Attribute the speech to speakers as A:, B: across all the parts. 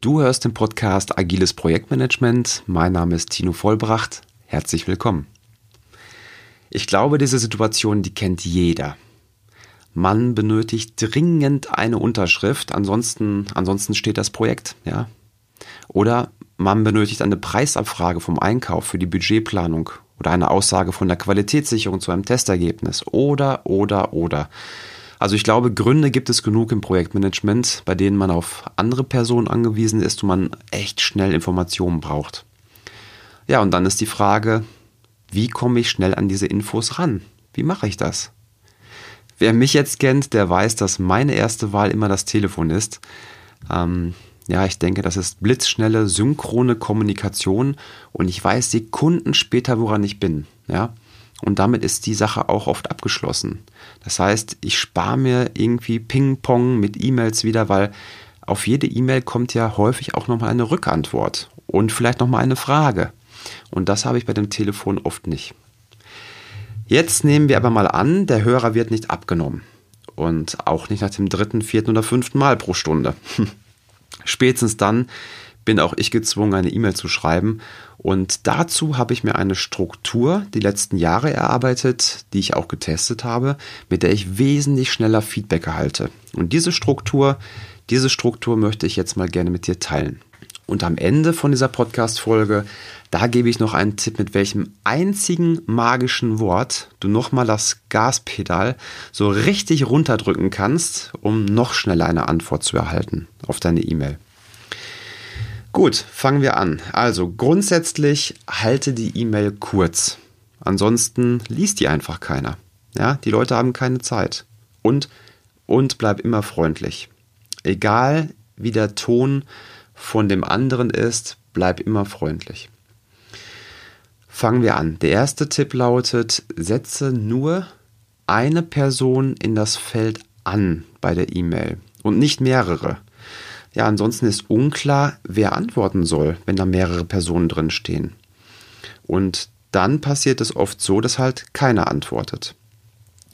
A: Du hörst den Podcast Agiles Projektmanagement. Mein Name ist Tino Vollbracht. Herzlich willkommen. Ich glaube, diese Situation, die kennt jeder. Man benötigt dringend eine Unterschrift, ansonsten, ansonsten steht das Projekt, ja. Oder man benötigt eine Preisabfrage vom Einkauf für die Budgetplanung oder eine Aussage von der Qualitätssicherung zu einem Testergebnis. Oder, oder, oder. Also ich glaube, Gründe gibt es genug im Projektmanagement, bei denen man auf andere Personen angewiesen ist und man echt schnell Informationen braucht. Ja, und dann ist die Frage, wie komme ich schnell an diese Infos ran? Wie mache ich das? Wer mich jetzt kennt, der weiß, dass meine erste Wahl immer das Telefon ist. Ähm, ja, ich denke, das ist blitzschnelle, synchrone Kommunikation und ich weiß Sekunden später, woran ich bin. Ja, und damit ist die Sache auch oft abgeschlossen. Das heißt, ich spare mir irgendwie Ping-Pong mit E-Mails wieder, weil auf jede E-Mail kommt ja häufig auch nochmal eine Rückantwort und vielleicht nochmal eine Frage. Und das habe ich bei dem Telefon oft nicht. Jetzt nehmen wir aber mal an, der Hörer wird nicht abgenommen. Und auch nicht nach dem dritten, vierten oder fünften Mal pro Stunde. Spätestens dann bin auch ich gezwungen, eine E-Mail zu schreiben. Und dazu habe ich mir eine Struktur die letzten Jahre erarbeitet, die ich auch getestet habe, mit der ich wesentlich schneller Feedback erhalte. Und diese Struktur, diese Struktur möchte ich jetzt mal gerne mit dir teilen. Und am Ende von dieser Podcast-Folge, da gebe ich noch einen Tipp, mit welchem einzigen magischen Wort du nochmal das Gaspedal so richtig runterdrücken kannst, um noch schneller eine Antwort zu erhalten auf deine E-Mail. Gut, fangen wir an. Also grundsätzlich halte die E-Mail kurz. Ansonsten liest die einfach keiner. Ja, die Leute haben keine Zeit. Und, und bleib immer freundlich. Egal wie der Ton von dem anderen ist, bleib immer freundlich. Fangen wir an. Der erste Tipp lautet, setze nur eine Person in das Feld an bei der E-Mail und nicht mehrere. Ja, ansonsten ist unklar, wer antworten soll, wenn da mehrere Personen drin stehen. Und dann passiert es oft so, dass halt keiner antwortet.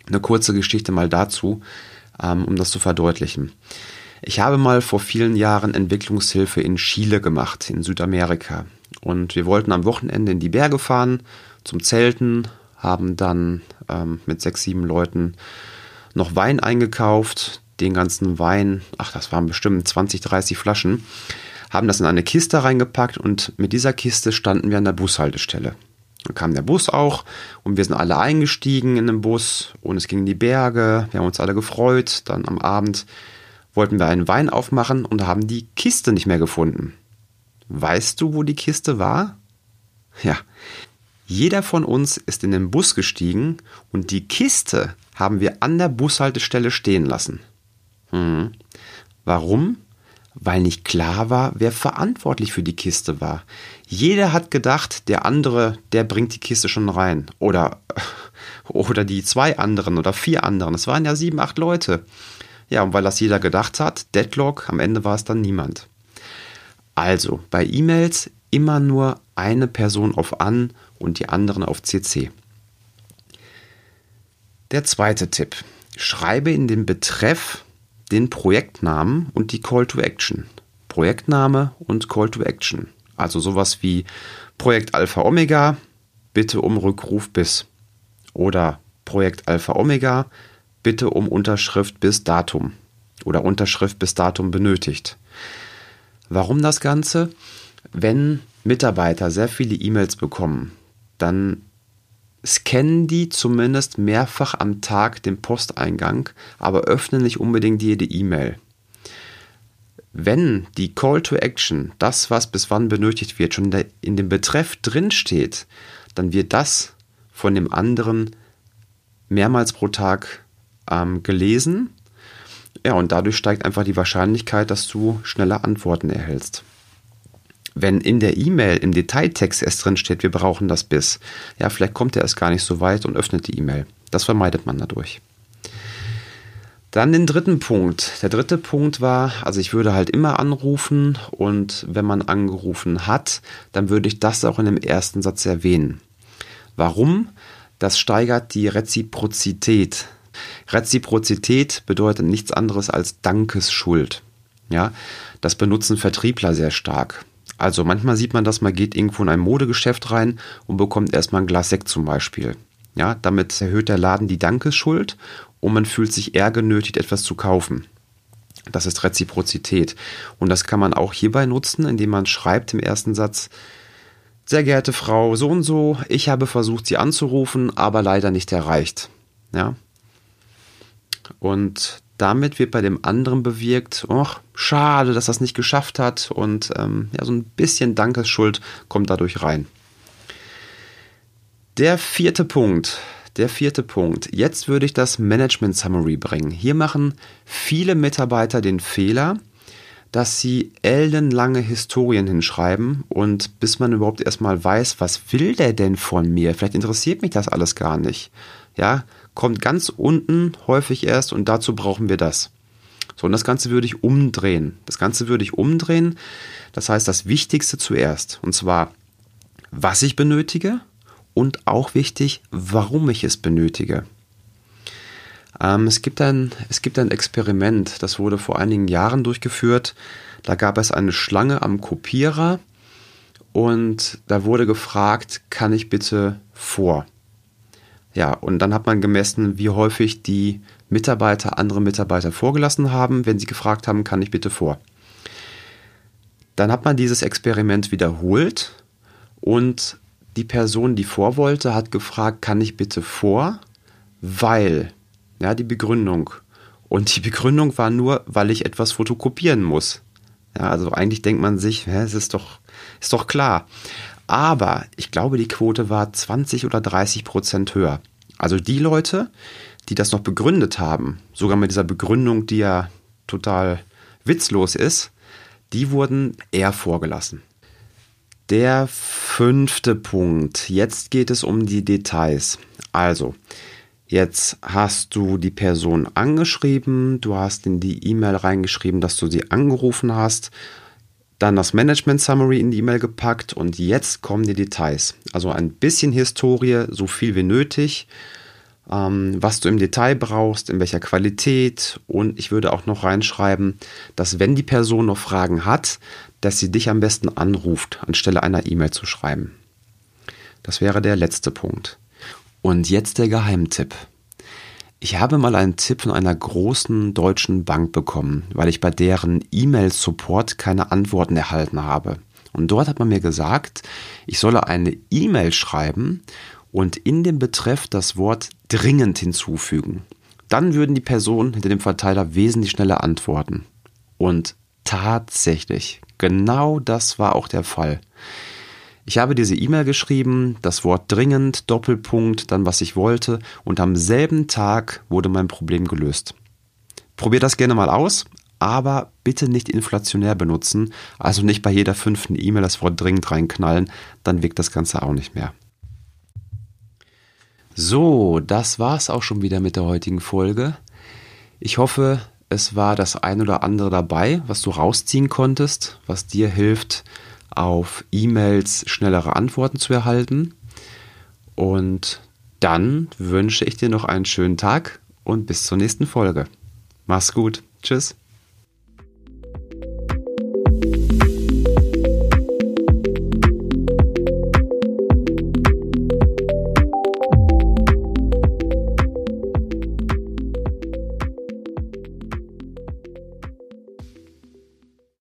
A: Eine kurze Geschichte mal dazu, ähm, um das zu verdeutlichen. Ich habe mal vor vielen Jahren Entwicklungshilfe in Chile gemacht, in Südamerika. Und wir wollten am Wochenende in die Berge fahren zum Zelten, haben dann ähm, mit sechs, sieben Leuten noch Wein eingekauft, den ganzen Wein, ach, das waren bestimmt 20, 30 Flaschen, haben das in eine Kiste reingepackt und mit dieser Kiste standen wir an der Bushaltestelle. Dann kam der Bus auch und wir sind alle eingestiegen in den Bus und es ging in die Berge. Wir haben uns alle gefreut. Dann am Abend wollten wir einen Wein aufmachen und haben die Kiste nicht mehr gefunden. Weißt du, wo die Kiste war? Ja, jeder von uns ist in den Bus gestiegen und die Kiste haben wir an der Bushaltestelle stehen lassen. Mhm. Warum? Weil nicht klar war, wer verantwortlich für die Kiste war. Jeder hat gedacht, der andere, der bringt die Kiste schon rein. Oder, oder die zwei anderen oder vier anderen. Es waren ja sieben, acht Leute. Ja, und weil das jeder gedacht hat, Deadlock, am Ende war es dann niemand. Also, bei E-Mails immer nur eine Person auf An und die anderen auf CC. Der zweite Tipp. Schreibe in den Betreff den Projektnamen und die Call to Action. Projektname und Call to Action. Also sowas wie Projekt Alpha Omega, bitte um Rückruf bis. Oder Projekt Alpha Omega, bitte um Unterschrift bis Datum. Oder Unterschrift bis Datum benötigt. Warum das Ganze? Wenn Mitarbeiter sehr viele E-Mails bekommen, dann scannen die zumindest mehrfach am Tag den Posteingang, aber öffnen nicht unbedingt jede E-Mail. Wenn die Call to Action, das, was bis wann benötigt wird, schon in dem Betreff drinsteht, dann wird das von dem anderen mehrmals pro Tag ähm, gelesen. Ja, und dadurch steigt einfach die Wahrscheinlichkeit, dass du schneller Antworten erhältst wenn in der E-Mail im Detailtext erst drin steht, wir brauchen das bis, ja, vielleicht kommt er erst gar nicht so weit und öffnet die E-Mail. Das vermeidet man dadurch. Dann den dritten Punkt. Der dritte Punkt war, also ich würde halt immer anrufen und wenn man angerufen hat, dann würde ich das auch in dem ersten Satz erwähnen. Warum? Das steigert die Reziprozität. Reziprozität bedeutet nichts anderes als Dankesschuld. Ja, das benutzen Vertriebler sehr stark. Also manchmal sieht man das, man geht irgendwo in ein Modegeschäft rein und bekommt erstmal ein Glas Sekt zum Beispiel. Ja, damit erhöht der Laden die Dankesschuld und man fühlt sich eher genötigt, etwas zu kaufen. Das ist Reziprozität. Und das kann man auch hierbei nutzen, indem man schreibt im ersten Satz, sehr geehrte Frau so und so, ich habe versucht, Sie anzurufen, aber leider nicht erreicht. Ja. Und damit wird bei dem anderen bewirkt, ach, schade, dass das nicht geschafft hat und ähm, ja, so ein bisschen Dankesschuld kommt dadurch rein. Der vierte Punkt, der vierte Punkt. Jetzt würde ich das Management Summary bringen. Hier machen viele Mitarbeiter den Fehler, dass sie ellenlange Historien hinschreiben und bis man überhaupt erstmal weiß, was will der denn von mir? Vielleicht interessiert mich das alles gar nicht. Ja, kommt ganz unten häufig erst und dazu brauchen wir das. So, und das Ganze würde ich umdrehen. Das Ganze würde ich umdrehen. Das heißt, das Wichtigste zuerst. Und zwar, was ich benötige und auch wichtig, warum ich es benötige. Ähm, es, gibt ein, es gibt ein Experiment, das wurde vor einigen Jahren durchgeführt. Da gab es eine Schlange am Kopierer und da wurde gefragt, kann ich bitte vor? Ja, und dann hat man gemessen, wie häufig die Mitarbeiter andere Mitarbeiter vorgelassen haben, wenn sie gefragt haben, kann ich bitte vor? Dann hat man dieses Experiment wiederholt und die Person, die vor wollte, hat gefragt, kann ich bitte vor? Weil ja, die Begründung. Und die Begründung war nur, weil ich etwas fotokopieren muss. Ja, also eigentlich denkt man sich, hä, es ist doch, ist doch klar. Aber ich glaube, die Quote war 20 oder 30 Prozent höher. Also die Leute, die das noch begründet haben, sogar mit dieser Begründung, die ja total witzlos ist, die wurden eher vorgelassen. Der fünfte Punkt. Jetzt geht es um die Details. Also, Jetzt hast du die Person angeschrieben, du hast in die E-Mail reingeschrieben, dass du sie angerufen hast, dann das Management Summary in die E-Mail gepackt und jetzt kommen die Details. Also ein bisschen Historie, so viel wie nötig, ähm, was du im Detail brauchst, in welcher Qualität und ich würde auch noch reinschreiben, dass wenn die Person noch Fragen hat, dass sie dich am besten anruft, anstelle einer E-Mail zu schreiben. Das wäre der letzte Punkt. Und jetzt der Geheimtipp. Ich habe mal einen Tipp von einer großen deutschen Bank bekommen, weil ich bei deren E-Mail-Support keine Antworten erhalten habe. Und dort hat man mir gesagt, ich solle eine E-Mail schreiben und in dem Betreff das Wort dringend hinzufügen. Dann würden die Personen hinter dem Verteiler wesentlich schneller antworten. Und tatsächlich, genau das war auch der Fall. Ich habe diese E-Mail geschrieben, das Wort dringend, Doppelpunkt, dann was ich wollte und am selben Tag wurde mein Problem gelöst. Probier das gerne mal aus, aber bitte nicht inflationär benutzen, also nicht bei jeder fünften E-Mail das Wort dringend reinknallen, dann wirkt das Ganze auch nicht mehr. So, das war's auch schon wieder mit der heutigen Folge. Ich hoffe, es war das ein oder andere dabei, was du rausziehen konntest, was dir hilft, auf E-Mails schnellere Antworten zu erhalten. Und dann wünsche ich dir noch einen schönen Tag und bis zur nächsten Folge. Mach's gut. Tschüss.